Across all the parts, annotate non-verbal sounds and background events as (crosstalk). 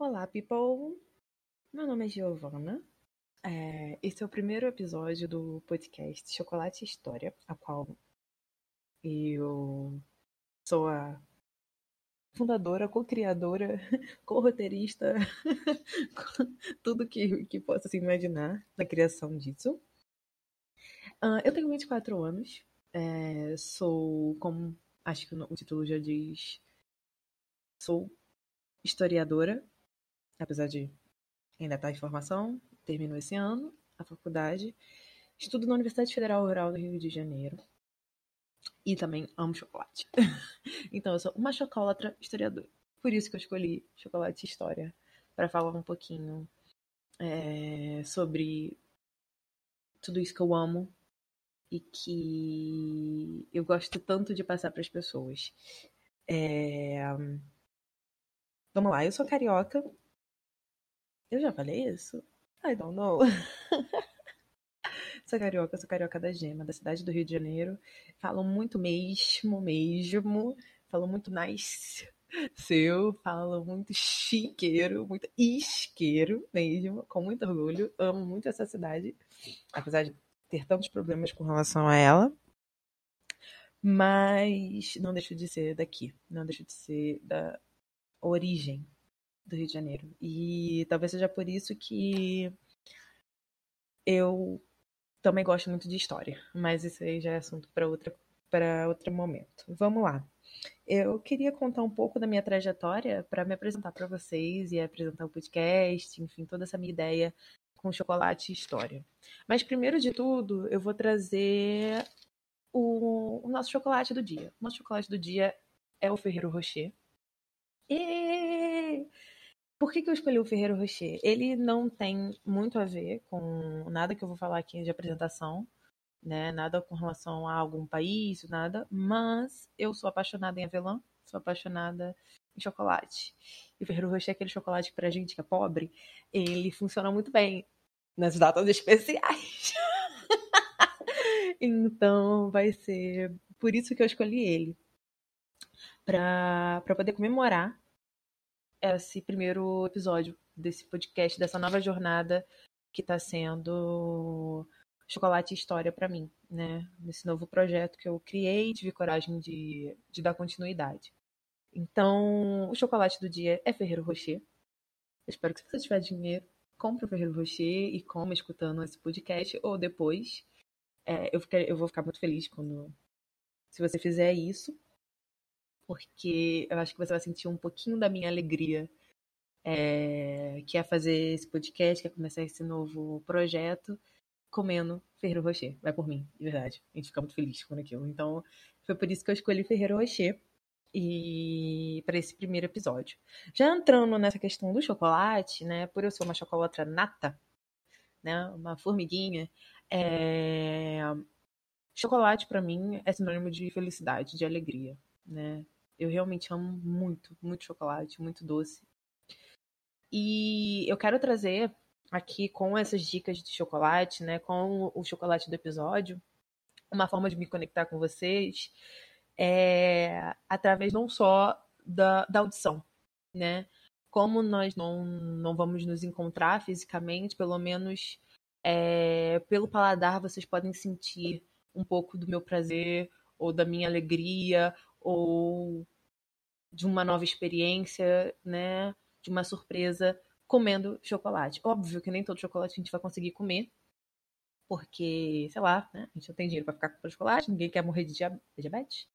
Olá, people! Meu nome é Giovana. É, esse é o primeiro episódio do podcast Chocolate História, a qual eu sou a fundadora, co-criadora, (laughs) co-roteirista, (laughs) tudo que, que possa se imaginar na criação disso. Uh, eu tenho 24 anos, é, sou, como acho que o título já diz, sou historiadora, apesar de ainda estar em formação, termino esse ano a faculdade. Estudo na Universidade Federal Rural do Rio de Janeiro. E também amo chocolate. (laughs) então, eu sou uma chocolatra historiadora. Por isso que eu escolhi chocolate e história. Para falar um pouquinho é, sobre tudo isso que eu amo e que eu gosto tanto de passar para as pessoas. É... Vamos lá, eu sou carioca. Eu já falei isso? I don't know. (laughs) sou carioca, sou carioca da Gema, da cidade do Rio de Janeiro. Falo muito mesmo, mesmo. Falo muito nice. Seu, falo muito chiqueiro, muito isqueiro mesmo, com muito orgulho. Amo muito essa cidade, apesar de ter tantos problemas com relação a ela. Mas não deixo de ser daqui, não deixo de ser da origem do Rio de Janeiro. E talvez seja por isso que eu também gosto muito de história, mas isso aí já é assunto para outra para outro momento. Vamos lá. Eu queria contar um pouco da minha trajetória para me apresentar para vocês e apresentar o podcast, enfim, toda essa minha ideia com chocolate e história. Mas primeiro de tudo, eu vou trazer o, o nosso chocolate do dia. O nosso chocolate do dia é o Ferreiro Rocher. E por que, que eu escolhi o Ferreiro Rocher? Ele não tem muito a ver com nada que eu vou falar aqui de apresentação, né? Nada com relação a algum país, nada. Mas eu sou apaixonada em avelã, sou apaixonada em chocolate. E o Ferreiro Rocher é aquele chocolate que pra gente que é pobre, ele funciona muito bem nas datas especiais. (laughs) então vai ser por isso que eu escolhi ele. Para poder comemorar esse primeiro episódio desse podcast, dessa nova jornada que está sendo Chocolate e História para mim, né? Nesse novo projeto que eu criei, tive coragem de, de dar continuidade. Então, o chocolate do dia é Ferreiro Rocher. Eu espero que se você tiver dinheiro, compre o Ferreiro Rocher e coma escutando esse podcast ou depois. É, eu, eu vou ficar muito feliz quando se você fizer isso porque eu acho que você vai sentir um pouquinho da minha alegria é, que é fazer esse podcast, que é começar esse novo projeto, comendo Ferreiro Rocher. Vai por mim, de verdade. A gente fica muito feliz com aquilo. Então, foi por isso que eu escolhi Ferreiro Rocher e para esse primeiro episódio. Já entrando nessa questão do chocolate, né? Por eu ser uma chocolatra nata, né? Uma formiguinha, é... chocolate para mim é sinônimo de felicidade, de alegria, né? Eu realmente amo muito, muito chocolate, muito doce. E eu quero trazer aqui com essas dicas de chocolate, né, com o chocolate do episódio, uma forma de me conectar com vocês é através não só da, da audição, né? Como nós não, não vamos nos encontrar fisicamente, pelo menos é, pelo paladar vocês podem sentir um pouco do meu prazer ou da minha alegria ou de uma nova experiência, né? De uma surpresa comendo chocolate. Óbvio que nem todo chocolate a gente vai conseguir comer, porque, sei lá, né? A gente não tem dinheiro para ficar comprando chocolate, ninguém quer morrer de diabetes.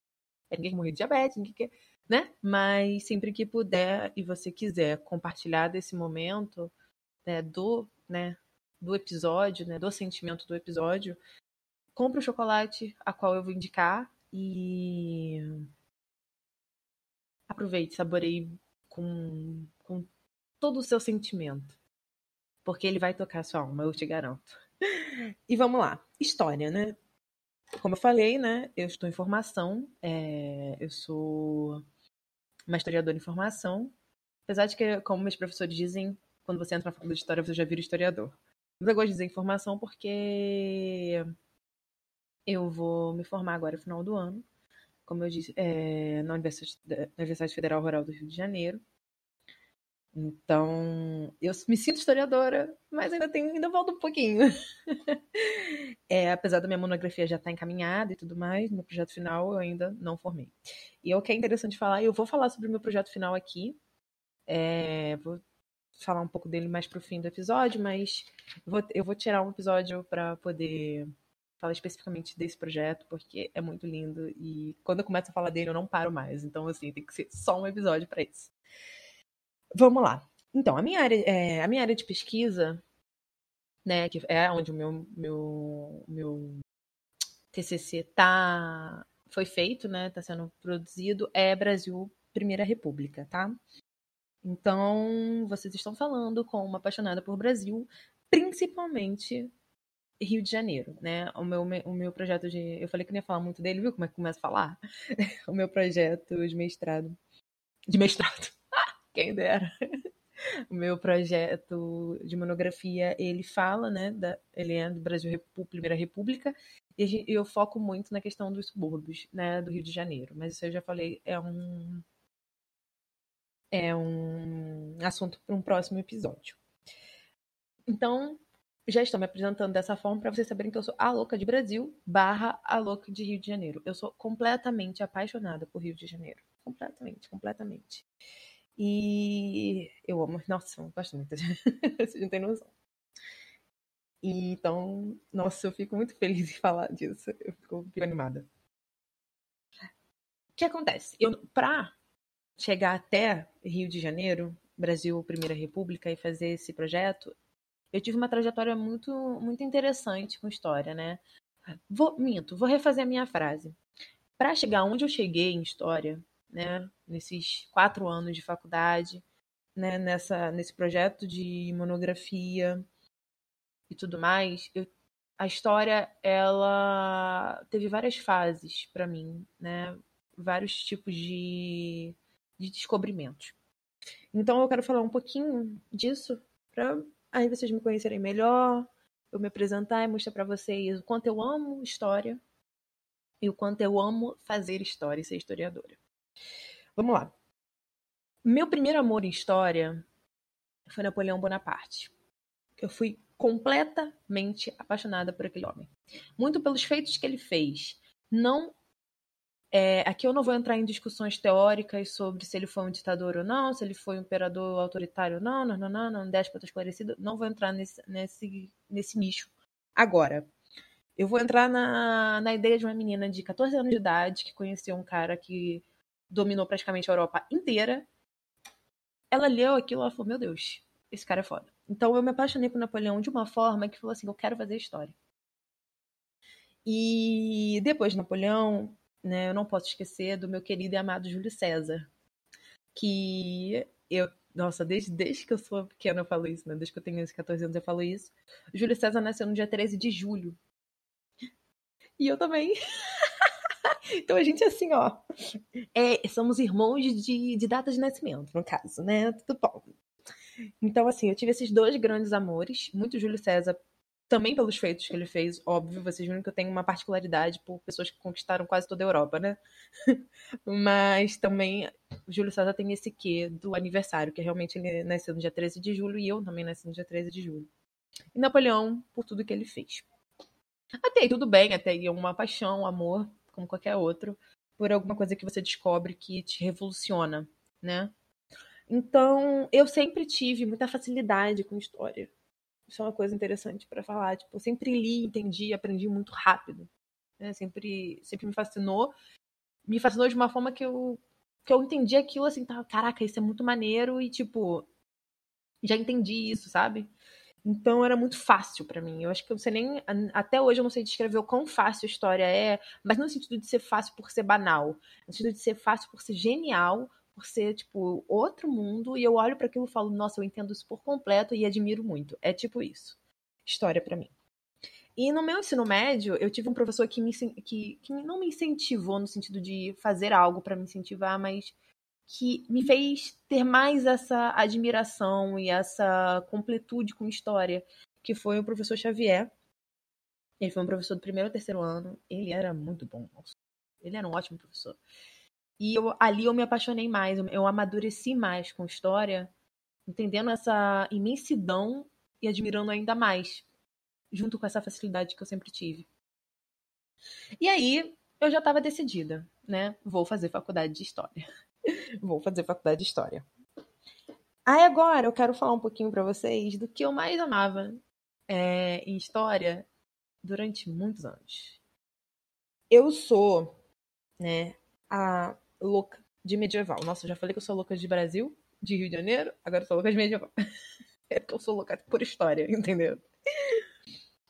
É, ninguém quer morrer de diabetes, ninguém quer, né? Mas sempre que puder e você quiser compartilhar desse momento, né, do, né, do episódio, né, do sentimento do episódio, compre o chocolate a qual eu vou indicar e aproveite, saboreie com, com todo o seu sentimento. Porque ele vai tocar sua alma, eu te garanto. E vamos lá. História, né? Como eu falei, né? Eu estou em formação. É, eu sou uma historiadora em formação. Apesar de que, como meus professores dizem, quando você entra na faculdade de história, você já vira historiador. Mas eu gosto de dizer informação porque eu vou me formar agora no final do ano como eu disse, é, na, Universidade, na Universidade Federal Rural do Rio de Janeiro. Então, eu me sinto historiadora, mas ainda tenho, ainda volta um pouquinho. (laughs) é, apesar da minha monografia já estar tá encaminhada e tudo mais, no projeto final eu ainda não formei. E o que é interessante falar, eu vou falar sobre o meu projeto final aqui. É, vou falar um pouco dele mais pro fim do episódio, mas vou, eu vou tirar um episódio para poder falar especificamente desse projeto, porque é muito lindo e quando eu começo a falar dele eu não paro mais. Então, assim, tem que ser só um episódio para isso. Vamos lá. Então, a minha área, é, a minha área de pesquisa, né, que é onde o meu, meu, meu TCC tá, foi feito, né, tá sendo produzido, é Brasil Primeira República, tá? Então, vocês estão falando com uma apaixonada por Brasil, principalmente Rio de Janeiro, né? O meu, o meu projeto de. Eu falei que não ia falar muito dele, viu como é que começa a falar? (laughs) o meu projeto de mestrado. De mestrado. (laughs) Quem dera. O meu projeto de monografia, ele fala, né, da, ele é do Brasil República, Primeira República, e eu foco muito na questão dos subúrbios, né, do Rio de Janeiro. Mas isso eu já falei, é um é um assunto para um próximo episódio. Então, já estou me apresentando dessa forma para vocês saberem que eu sou a louca de Brasil barra a louca de Rio de Janeiro. Eu sou completamente apaixonada por Rio de Janeiro. Completamente, completamente. E eu amo. Nossa, eu gosto muito. (laughs) Vocês não têm noção. E, então, nossa, eu fico muito feliz em falar disso. Eu fico, fico animada. O que acontece? Eu, pra chegar até Rio de Janeiro, Brasil Primeira República, e fazer esse projeto, eu tive uma trajetória muito, muito interessante com história, né? Vou, minto, vou refazer a minha frase. Para chegar onde eu cheguei em história, né, nesses quatro anos de faculdade, né, nessa, nesse projeto de monografia e tudo mais, eu, a história ela teve várias fases para mim, né, vários tipos de, de descobrimentos. Então eu quero falar um pouquinho disso para aí vocês me conhecerem melhor, eu me apresentar e mostrar para vocês o quanto eu amo história e o quanto eu amo fazer história e ser historiadora. Vamos lá. Meu primeiro amor em história foi Napoleão Bonaparte. Eu fui completamente apaixonada por aquele homem. Muito pelos feitos que ele fez. Não é, aqui eu não vou entrar em discussões teóricas sobre se ele foi um ditador ou não, se ele foi um imperador autoritário ou não, não, não, não, não, déspota esclarecido. Não vou entrar nesse, nesse, nesse nicho. Agora, eu vou entrar na, na ideia de uma menina de 14 anos de idade que conheceu um cara que dominou praticamente a Europa inteira. Ela leu aquilo e falou: Meu Deus, esse cara é foda. Então eu me apaixonei por Napoleão de uma forma que falou assim: Eu quero fazer história. E depois de Napoleão, né, eu não posso esquecer do meu querido e amado Júlio César. Que eu. Nossa, desde, desde que eu sou pequena eu falo isso, né? Desde que eu tenho esses 14 anos eu falo isso. Júlio César nasceu no dia 13 de julho. E eu também. (laughs) Então a gente, assim, ó, é, somos irmãos de, de data de nascimento, no caso, né? Tudo bom. Então, assim, eu tive esses dois grandes amores, muito Júlio César, também pelos feitos que ele fez, óbvio, vocês viram que eu tenho uma particularidade por pessoas que conquistaram quase toda a Europa, né? (laughs) Mas também Júlio César tem esse quê do aniversário, que realmente ele nasceu no dia 13 de julho e eu também nasci no dia 13 de julho. E Napoleão, por tudo que ele fez. Até aí tudo bem, até aí é uma paixão, um amor, como qualquer outro, por alguma coisa que você descobre que te revoluciona, né? Então, eu sempre tive muita facilidade com história. Isso é uma coisa interessante para falar. Tipo, eu sempre li, entendi, aprendi muito rápido. Né? Sempre, sempre me fascinou. Me fascinou de uma forma que eu, que eu entendi aquilo assim, tá, caraca, isso é muito maneiro e, tipo, já entendi isso, sabe? Então era muito fácil para mim. Eu acho que você nem. Até hoje eu não sei descrever o quão fácil a história é, mas não no sentido de ser fácil por ser banal. No sentido de ser fácil por ser genial, por ser, tipo, outro mundo. E eu olho para aquilo e falo, nossa, eu entendo isso por completo e admiro muito. É tipo isso. História para mim. E no meu ensino médio, eu tive um professor que, me, que, que não me incentivou no sentido de fazer algo para me incentivar, mas que me fez ter mais essa admiração e essa completude com história, que foi o professor Xavier. Ele foi um professor do primeiro ou terceiro ano. Ele era muito bom. Ele era um ótimo professor. E eu, ali eu me apaixonei mais, eu amadureci mais com história, entendendo essa imensidão e admirando ainda mais, junto com essa facilidade que eu sempre tive. E aí, eu já estava decidida, né? Vou fazer faculdade de história. (laughs) Vou fazer faculdade de história. Aí agora eu quero falar um pouquinho para vocês do que eu mais amava é, em história durante muitos anos. Eu sou, né, a louca de medieval. Nossa, já falei que eu sou louca de Brasil, de Rio de Janeiro, agora eu sou louca de medieval. (laughs) É porque eu sou louca por história, (laughs) entendeu?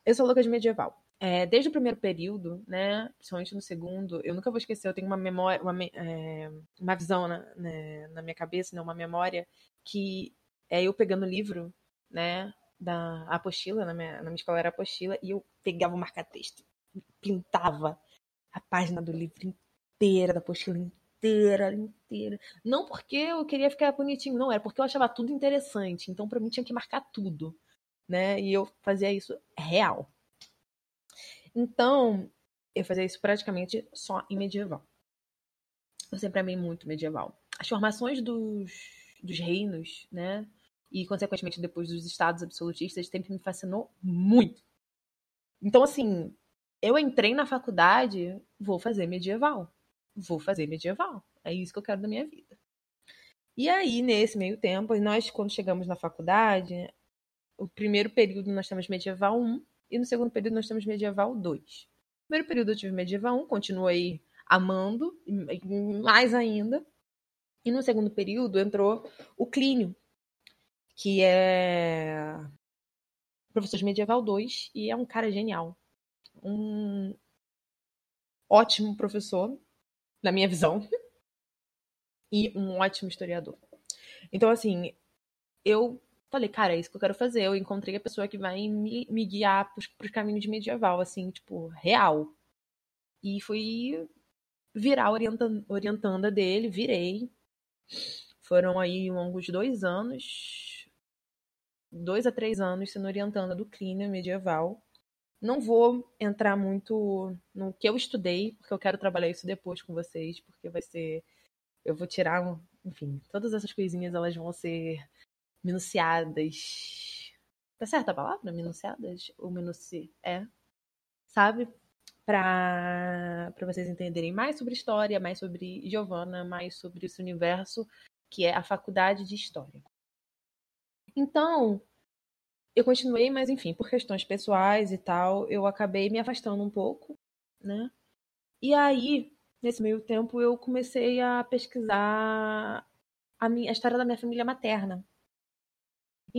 Eu sou louca de medieval. É, desde o primeiro período, né, principalmente no segundo, eu nunca vou esquecer, eu tenho uma memória, uma, é, uma visão na, né, na minha cabeça, né, uma memória que é eu pegando o livro, né, da apostila, na minha, na minha escola era apostila, e eu pegava o marca-texto, pintava a página do livro inteira, da apostila inteira, inteira. Não porque eu queria ficar bonitinho, não, era porque eu achava tudo interessante, então para mim tinha que marcar tudo, né, e eu fazia isso real. Então, eu fazia isso praticamente só em medieval. Eu sempre amei muito medieval. As formações dos, dos reinos, né? E, consequentemente, depois dos estados absolutistas, sempre me fascinou muito. Então, assim, eu entrei na faculdade, vou fazer medieval. Vou fazer medieval. É isso que eu quero da minha vida. E aí, nesse meio tempo, nós, quando chegamos na faculdade, o primeiro período nós temos medieval 1, e no segundo período nós temos medieval 2. No primeiro período eu tive medieval 1, continuei amando, mais ainda. E no segundo período entrou o Clínio, que é professor de medieval 2 e é um cara genial. Um ótimo professor, na minha visão, (laughs) e um ótimo historiador. Então, assim, eu falei, cara, é isso que eu quero fazer. Eu encontrei a pessoa que vai me, me guiar pros, pros caminhos de medieval, assim, tipo, real. E fui virar orientando, orientanda dele, virei. Foram aí longos dois anos, dois a três anos sendo orientanda do clínico medieval. Não vou entrar muito no que eu estudei, porque eu quero trabalhar isso depois com vocês, porque vai ser. Eu vou tirar, enfim, todas essas coisinhas elas vão ser minuciadas. Tá certa a palavra? Minuciadas? Ou minuci... É. Sabe? Para vocês entenderem mais sobre história, mais sobre Giovanna, mais sobre esse universo que é a faculdade de história. Então, eu continuei, mas enfim, por questões pessoais e tal, eu acabei me afastando um pouco, né? E aí, nesse meio tempo, eu comecei a pesquisar a, minha, a história da minha família materna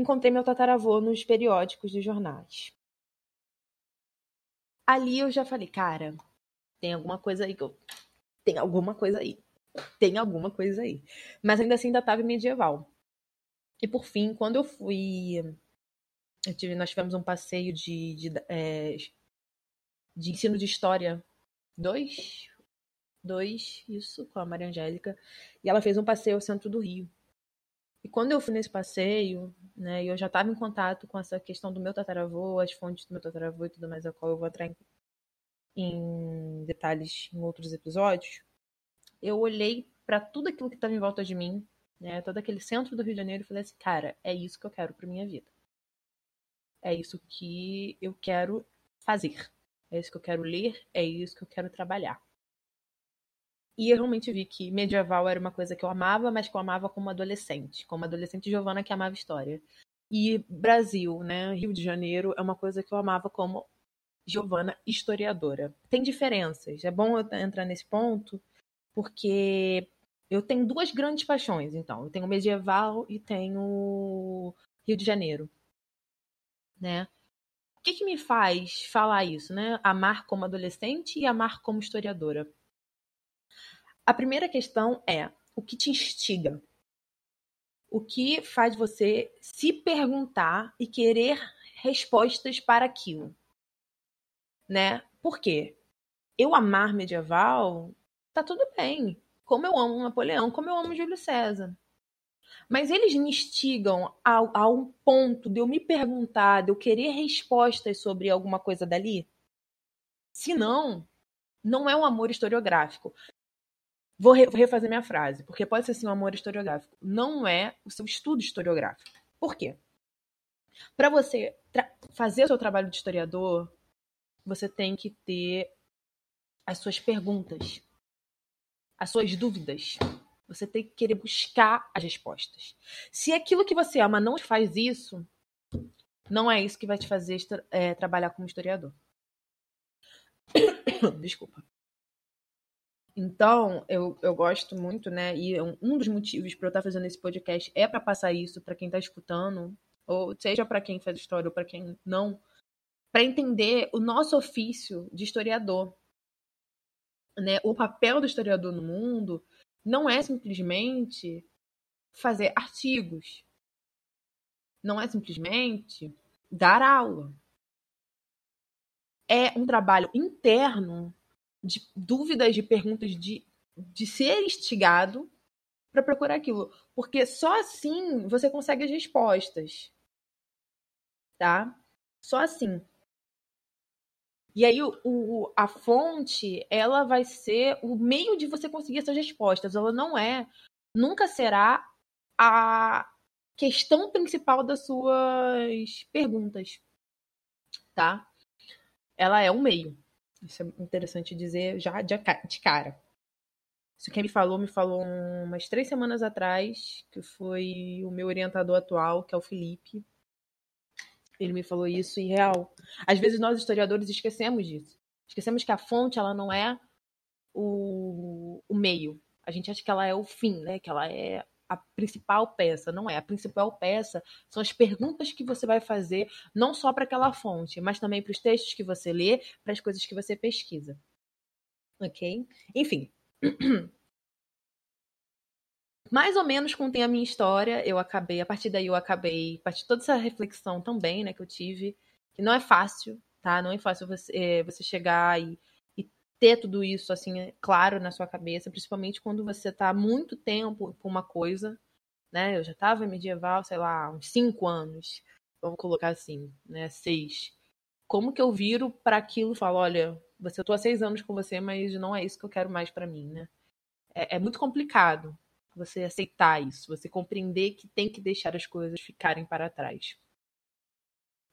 encontrei meu tataravô nos periódicos dos jornais. Ali eu já falei, cara, tem alguma coisa aí que eu. Tem alguma coisa aí. Tem alguma coisa aí. Mas ainda assim ainda estava medieval. E por fim, quando eu fui. Tive, nós tivemos um passeio de, de, é, de ensino de história dois, dois, isso, com a Maria Angélica. E ela fez um passeio ao centro do Rio. E quando eu fui nesse passeio, né, eu já estava em contato com essa questão do meu tataravô, as fontes do meu tataravô e tudo mais, a qual eu vou entrar em, em detalhes em outros episódios, eu olhei para tudo aquilo que estava em volta de mim, né, todo aquele centro do Rio de Janeiro e falei assim, cara, é isso que eu quero para minha vida. É isso que eu quero fazer. É isso que eu quero ler, é isso que eu quero trabalhar. E eu realmente vi que medieval era uma coisa que eu amava, mas que eu amava como adolescente, como adolescente Giovana que amava história. E Brasil, né, Rio de Janeiro, é uma coisa que eu amava como Giovana historiadora. Tem diferenças. É bom eu entrar nesse ponto, porque eu tenho duas grandes paixões, então. Eu tenho medieval e tenho Rio de Janeiro, né? O que, que me faz falar isso, né? Amar como adolescente e amar como historiadora. A primeira questão é o que te instiga? O que faz você se perguntar e querer respostas para aquilo? Né? Por quê? Eu amar medieval, tá tudo bem. Como eu amo Napoleão, como eu amo Júlio César. Mas eles me instigam a, a, um ponto de eu me perguntar, de eu querer respostas sobre alguma coisa dali? Se não, não é um amor historiográfico. Vou, re vou refazer minha frase, porque pode ser assim um amor historiográfico. Não é o seu estudo historiográfico. Por quê? Para você fazer o seu trabalho de historiador, você tem que ter as suas perguntas, as suas dúvidas. Você tem que querer buscar as respostas. Se aquilo que você ama não faz isso, não é isso que vai te fazer é, trabalhar como historiador. (coughs) Desculpa. Então, eu, eu gosto muito, né? E um dos motivos para eu estar fazendo esse podcast é para passar isso para quem está escutando, ou seja para quem faz história ou para quem não, para entender o nosso ofício de historiador. Né? O papel do historiador no mundo não é simplesmente fazer artigos, não é simplesmente dar aula. É um trabalho interno de dúvidas, de perguntas, de, de ser instigado para procurar aquilo. Porque só assim você consegue as respostas. Tá? Só assim. E aí o, o, a fonte, ela vai ser o meio de você conseguir essas respostas. Ela não é, nunca será a questão principal das suas perguntas, tá? Ela é um meio. Isso é interessante dizer já de cara. Isso quem me falou, me falou umas três semanas atrás, que foi o meu orientador atual, que é o Felipe. Ele me falou isso e real. Às vezes nós historiadores esquecemos disso. Esquecemos que a fonte ela não é o, o meio. A gente acha que ela é o fim, né? Que ela é a principal peça, não é. A principal peça são as perguntas que você vai fazer, não só para aquela fonte, mas também para os textos que você lê, para as coisas que você pesquisa. Ok? Enfim. (clears throat) Mais ou menos contém a minha história. Eu acabei, a partir daí eu acabei, a partir de toda essa reflexão também, né, que eu tive, que não é fácil, tá? Não é fácil você, é, você chegar e ter tudo isso assim é claro na sua cabeça, principalmente quando você está muito tempo por uma coisa, né? Eu já estava medieval, sei lá, uns cinco anos, vamos colocar assim, né? Seis. Como que eu viro para aquilo e falo, olha, você eu tô há seis anos com você, mas não é isso que eu quero mais para mim, né? É, é muito complicado você aceitar isso, você compreender que tem que deixar as coisas ficarem para trás.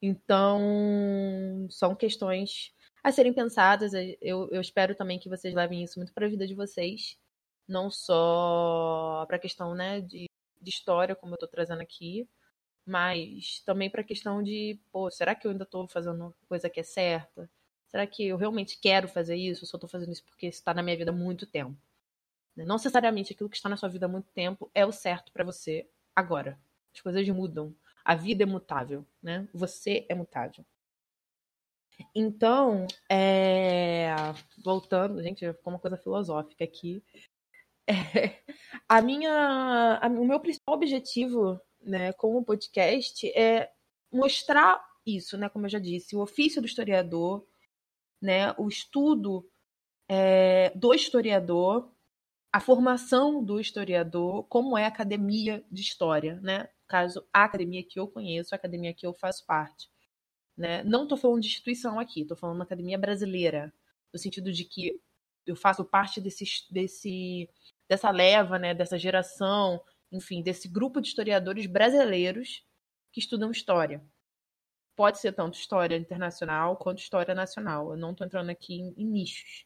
Então, são questões a serem pensadas. Eu, eu espero também que vocês levem isso muito para a vida de vocês, não só para a questão né, de, de história, como eu estou trazendo aqui, mas também para a questão de, pô, será que eu ainda estou fazendo coisa que é certa? Será que eu realmente quero fazer isso? Ou só estou fazendo isso porque está na minha vida há muito tempo? Não necessariamente aquilo que está na sua vida há muito tempo é o certo para você agora. As coisas mudam. A vida é mutável, né? Você é mutável. Então, é... voltando, gente, ficou uma coisa filosófica aqui. É... A minha, o meu principal objetivo, né, com o podcast é mostrar isso, né, como eu já disse, o ofício do historiador, né, o estudo é... do historiador, a formação do historiador, como é a academia de história, né? No caso, a academia que eu conheço, a academia que eu faço parte. Né? Não estou falando de instituição aqui, estou falando uma academia brasileira, no sentido de que eu faço parte desse, desse, dessa leva, né, dessa geração, enfim, desse grupo de historiadores brasileiros que estudam história. Pode ser tanto história internacional quanto história nacional. Eu não estou entrando aqui em, em, nichos.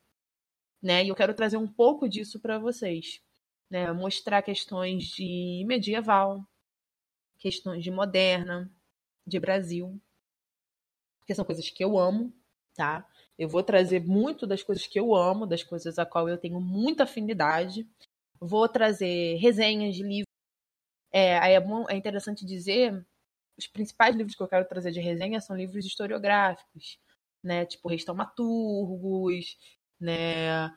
Né? E eu quero trazer um pouco disso para vocês. Né? Mostrar questões de medieval, questões de moderna, de Brasil, porque são coisas que eu amo, tá? Eu vou trazer muito das coisas que eu amo, das coisas a qual eu tenho muita afinidade. Vou trazer resenhas de livros. É, é, bom, é interessante dizer, os principais livros que eu quero trazer de resenha são livros historiográficos, né? Tipo Reis Taumaturgos, né?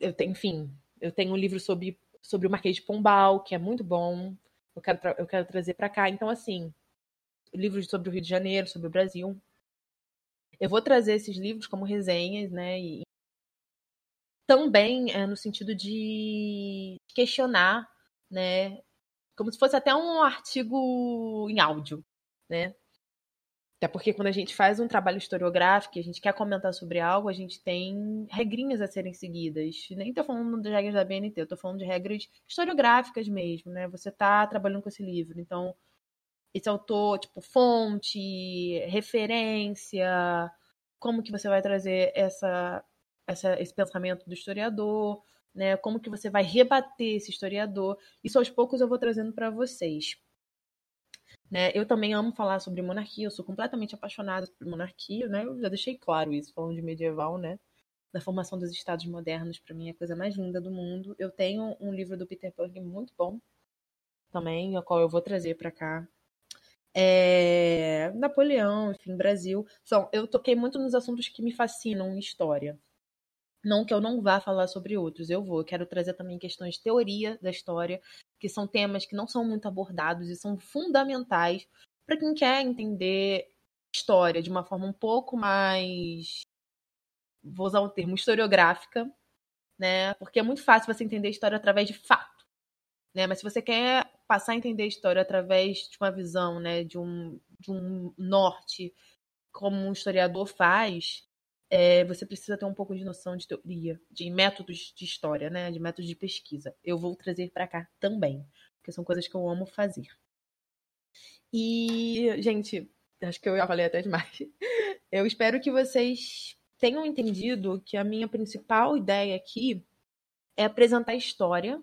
Eu tenho, enfim, eu tenho um livro sobre, sobre o Marquês de Pombal, que é muito bom. Eu quero, eu quero trazer para cá. Então, assim, livros sobre o Rio de Janeiro, sobre o Brasil. Eu vou trazer esses livros como resenhas, né? E também é, no sentido de questionar, né? Como se fosse até um artigo em áudio, né? Até porque quando a gente faz um trabalho historiográfico e a gente quer comentar sobre algo, a gente tem regrinhas a serem seguidas. Nem estou falando de regras da BNT, eu falando de regras historiográficas mesmo, né? Você está trabalhando com esse livro, então esse autor, tipo, fonte, referência, como que você vai trazer essa, essa, esse pensamento do historiador, né? Como que você vai rebater esse historiador. Isso aos poucos eu vou trazendo para vocês. Né? Eu também amo falar sobre monarquia, eu sou completamente apaixonada por monarquia, né? Eu já deixei claro isso, falando de medieval, né? Da formação dos estados modernos, para mim é a coisa mais linda do mundo. Eu tenho um livro do Peter Punk muito bom também, o qual eu vou trazer para cá. É... Napoleão, enfim, Brasil. São, eu toquei muito nos assuntos que me fascinam em história. Não que eu não vá falar sobre outros, eu vou. Eu quero trazer também questões de teoria da história, que são temas que não são muito abordados e são fundamentais para quem quer entender história de uma forma um pouco mais vou usar o termo historiográfica, né? Porque é muito fácil você entender história através de fato, né? Mas se você quer passar a entender história através de uma visão, né, de um de um norte, como um historiador faz, é, você precisa ter um pouco de noção de teoria, de métodos de história, né? De métodos de pesquisa. Eu vou trazer para cá também, porque são coisas que eu amo fazer. E, gente, acho que eu já falei até demais. (laughs) Eu espero que vocês tenham entendido que a minha principal ideia aqui é apresentar história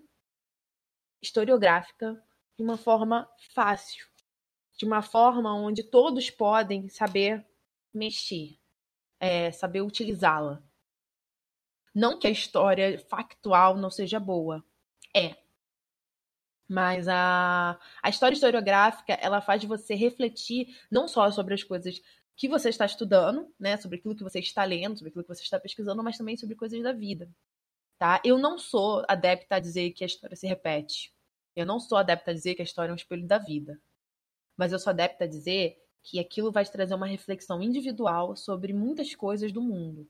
historiográfica de uma forma fácil, de uma forma onde todos podem saber mexer, é, saber utilizá-la. Não que a história factual não seja boa. É. Mas a, a história historiográfica, ela faz você refletir não só sobre as coisas que você está estudando, né, sobre aquilo que você está lendo, sobre aquilo que você está pesquisando, mas também sobre coisas da vida, tá? Eu não sou adepta a dizer que a história se repete. Eu não sou adepta a dizer que a história é um espelho da vida. Mas eu sou adepta a dizer que aquilo vai te trazer uma reflexão individual sobre muitas coisas do mundo.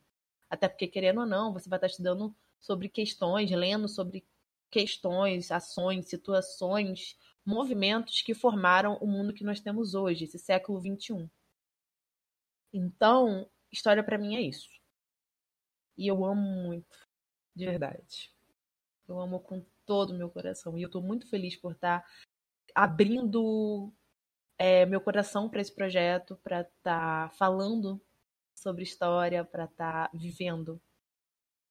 Até porque, querendo ou não, você vai estar estudando sobre questões, lendo sobre questões, ações, situações, movimentos que formaram o mundo que nós temos hoje, esse século XXI. Então, história para mim é isso. E eu amo muito, de verdade. Eu amo com todo o meu coração. E eu estou muito feliz por estar abrindo é, meu coração para esse projeto, para estar tá falando sobre história, para estar tá vivendo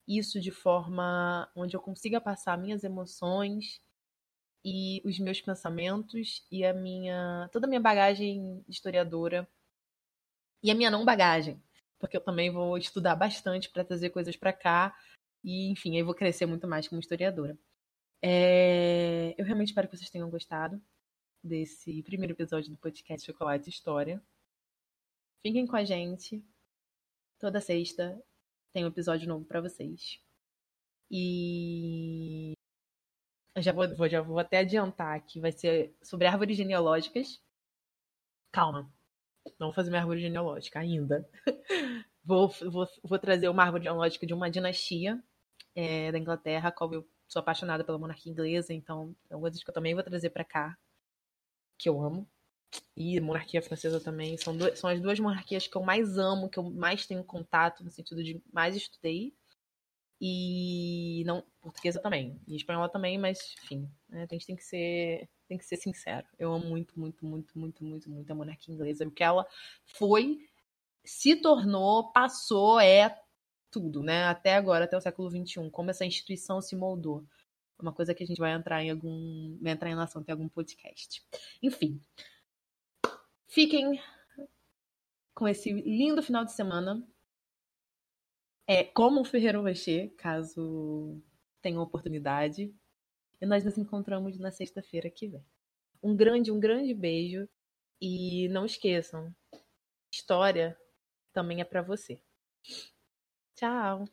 isso de forma onde eu consiga passar minhas emoções e os meus pensamentos e a minha toda a minha bagagem historiadora e a minha não bagagem, porque eu também vou estudar bastante para trazer coisas para cá e enfim, eu vou crescer muito mais como historiadora. É... Eu realmente espero que vocês tenham gostado desse primeiro episódio do podcast Chocolate História. Fiquem com a gente. Toda sexta tem um episódio novo para vocês. E eu já vou, já vou até adiantar que vai ser sobre árvores genealógicas. Calma, não vou fazer minha árvore genealógica ainda. (laughs) vou, vou, vou trazer uma árvore genealógica de uma dinastia é, da Inglaterra, a qual eu sou apaixonada pela monarquia inglesa, então é uma coisa que eu também vou trazer para cá que eu amo. E monarquia francesa também. São, do, são as duas monarquias que eu mais amo, que eu mais tenho contato, no sentido de mais estudei. E não. Portuguesa também. E espanhola também, mas, enfim, né, a gente tem que ser. Tem que ser sincero. Eu amo muito, muito, muito, muito, muito, muito a monarquia inglesa. O que ela foi, se tornou, passou, é tudo, né? Até agora, até o século XXI. Como essa instituição se moldou uma coisa que a gente vai entrar em algum. Vai entrar em relação tem algum podcast. Enfim. Fiquem com esse lindo final de semana. É, como o Ferreiro Rocher, caso tenham oportunidade. E nós nos encontramos na sexta-feira que vem. Um grande, um grande beijo. E não esqueçam, história também é para você. Tchau!